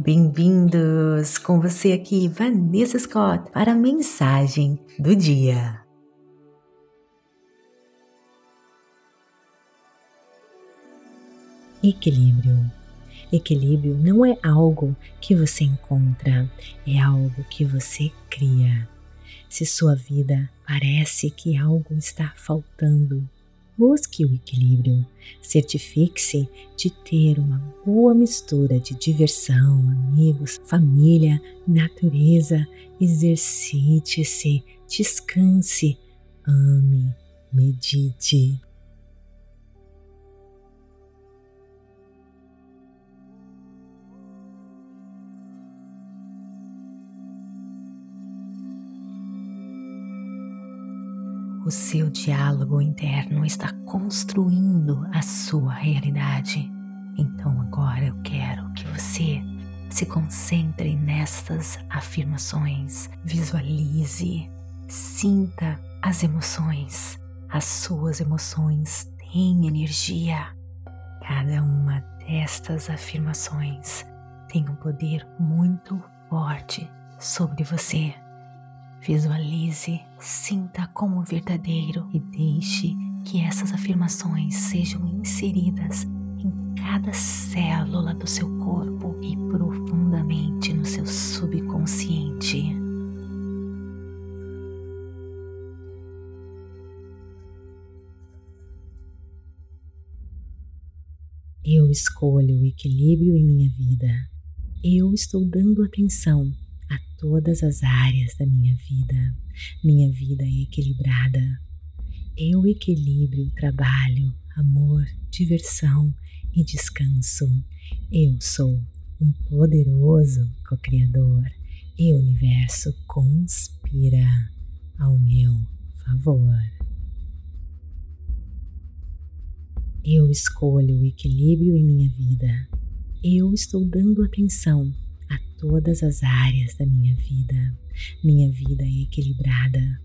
Bem-vindos com você aqui, Vanessa Scott, para a mensagem do dia. Equilíbrio. Equilíbrio não é algo que você encontra, é algo que você cria. Se sua vida parece que algo está faltando, busque o equilíbrio. Certifique-se de ter uma boa mistura de diversão, amigos, família, natureza. Exercite-se, descanse, ame, medite. O seu diálogo interno está construindo a sua realidade. Então agora eu quero que você se concentre nestas afirmações, visualize, sinta as emoções. As suas emoções têm energia. Cada uma destas afirmações tem um poder muito forte sobre você. Visualize, sinta como verdadeiro e deixe que essas afirmações sejam inseridas em cada célula do seu corpo e profundamente no seu subconsciente. Eu escolho o equilíbrio em minha vida. Eu estou dando atenção todas as áreas da minha vida. Minha vida é equilibrada. Eu equilibro trabalho, amor, diversão e descanso. Eu sou um poderoso co-criador e o universo conspira ao meu favor. Eu escolho o equilíbrio em minha vida. Eu estou dando atenção todas as áreas da minha vida. Minha vida é equilibrada.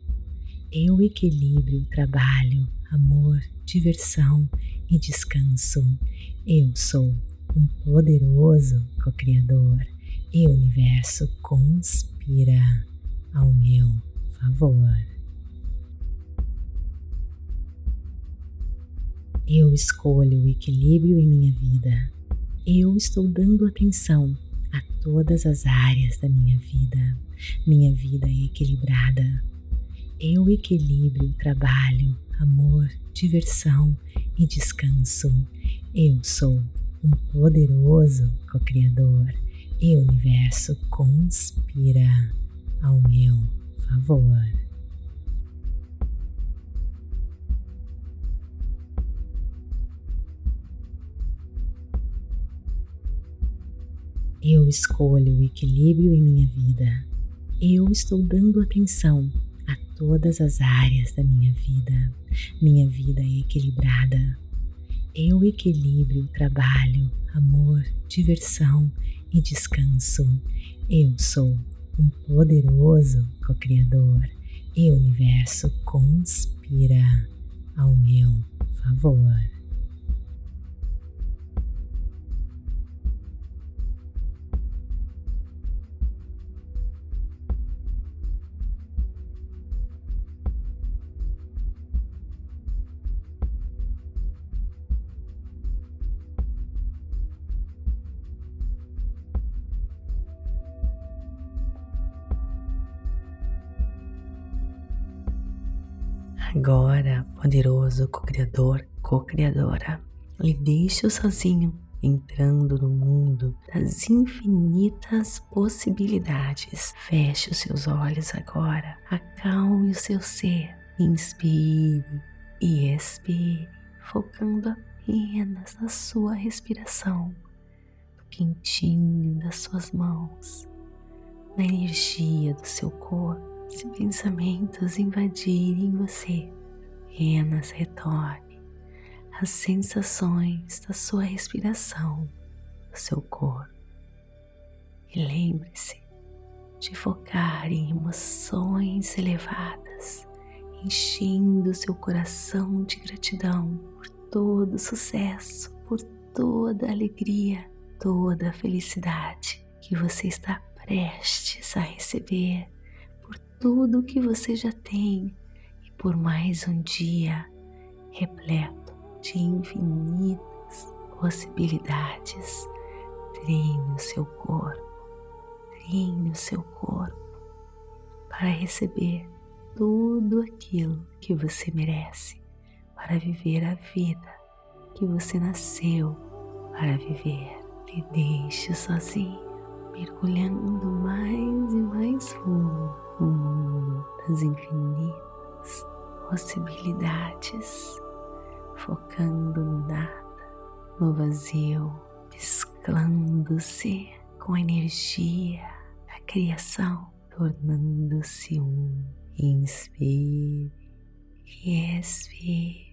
Eu equilibro trabalho, amor, diversão e descanso. Eu sou um poderoso co-criador e o universo conspira ao meu favor. Eu escolho o equilíbrio em minha vida. Eu estou dando atenção todas as áreas da minha vida. Minha vida é equilibrada. Eu equilibro trabalho, amor, diversão e descanso. Eu sou um poderoso co-criador e o universo conspira ao meu favor. Eu escolho o equilíbrio em minha vida. Eu estou dando atenção a todas as áreas da minha vida. Minha vida é equilibrada. Eu equilibro trabalho, amor, diversão e descanso. Eu sou um poderoso co-criador e o universo conspira ao meu favor. Agora, poderoso co-criador, co-criadora, lhe deixo sozinho, entrando no mundo das infinitas possibilidades. Feche os seus olhos agora, acalme o seu ser, inspire e expire, focando apenas na sua respiração, no quentinho das suas mãos, na energia do seu corpo se pensamentos invadirem você, apenas retorne às sensações da sua respiração, do seu corpo. E lembre-se de focar em emoções elevadas, enchendo seu coração de gratidão por todo o sucesso, por toda alegria, toda a felicidade que você está prestes a receber, tudo que você já tem e por mais um dia repleto de infinitas possibilidades. Treine o seu corpo, treine o seu corpo para receber tudo aquilo que você merece, para viver a vida que você nasceu para viver. E deixe sozinho, mergulhando mais e mais fundo das infinitas possibilidades, focando no nada, no vazio, mesclando-se com a energia da criação, tornando-se um. Inspire e expire.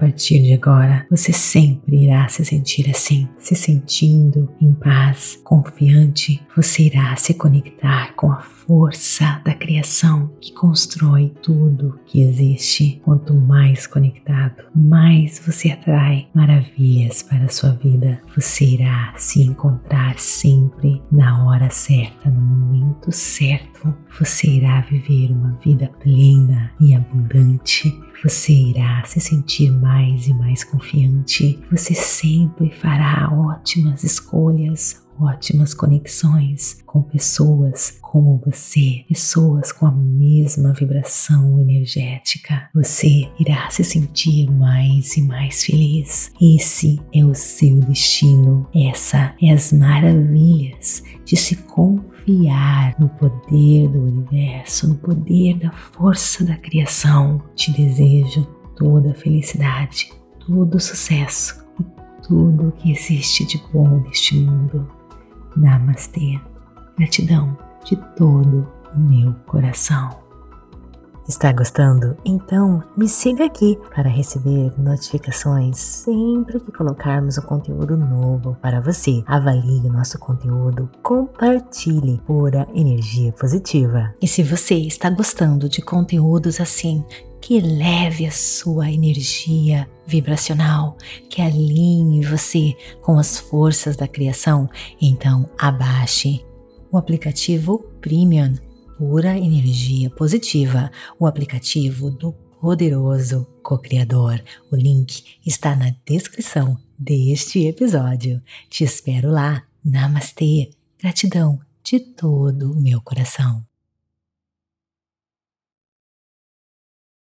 Partir de agora, você sempre irá se sentir assim, se sentindo em paz, confiante. Você irá se conectar com a força da criação que constrói tudo que existe. Quanto mais conectado, mais você atrai maravilhas para a sua vida. Você irá se encontrar sempre na hora certa, no momento certo. Você irá viver uma vida plena e abundante você irá se sentir mais e mais confiante. Você sempre fará ótimas escolhas, ótimas conexões com pessoas como você, pessoas com a mesma vibração energética. Você irá se sentir mais e mais feliz. Esse é o seu destino. Essa é as maravilhas de se confiar no poder do universo, no poder da força da criação. Te desejo toda a felicidade, todo o sucesso e tudo o que existe de bom neste mundo. Namastê. Gratidão de todo o meu coração. Está gostando? Então me siga aqui para receber notificações sempre que colocarmos um conteúdo novo para você. Avalie o nosso conteúdo, compartilhe pura energia positiva. E se você está gostando de conteúdos assim, que leve a sua energia vibracional, que alinhe você com as forças da criação, então abaixe o aplicativo Premium Pura Energia Positiva, o aplicativo do poderoso co-criador. O link está na descrição deste episódio. Te espero lá. Namastê. Gratidão de todo o meu coração.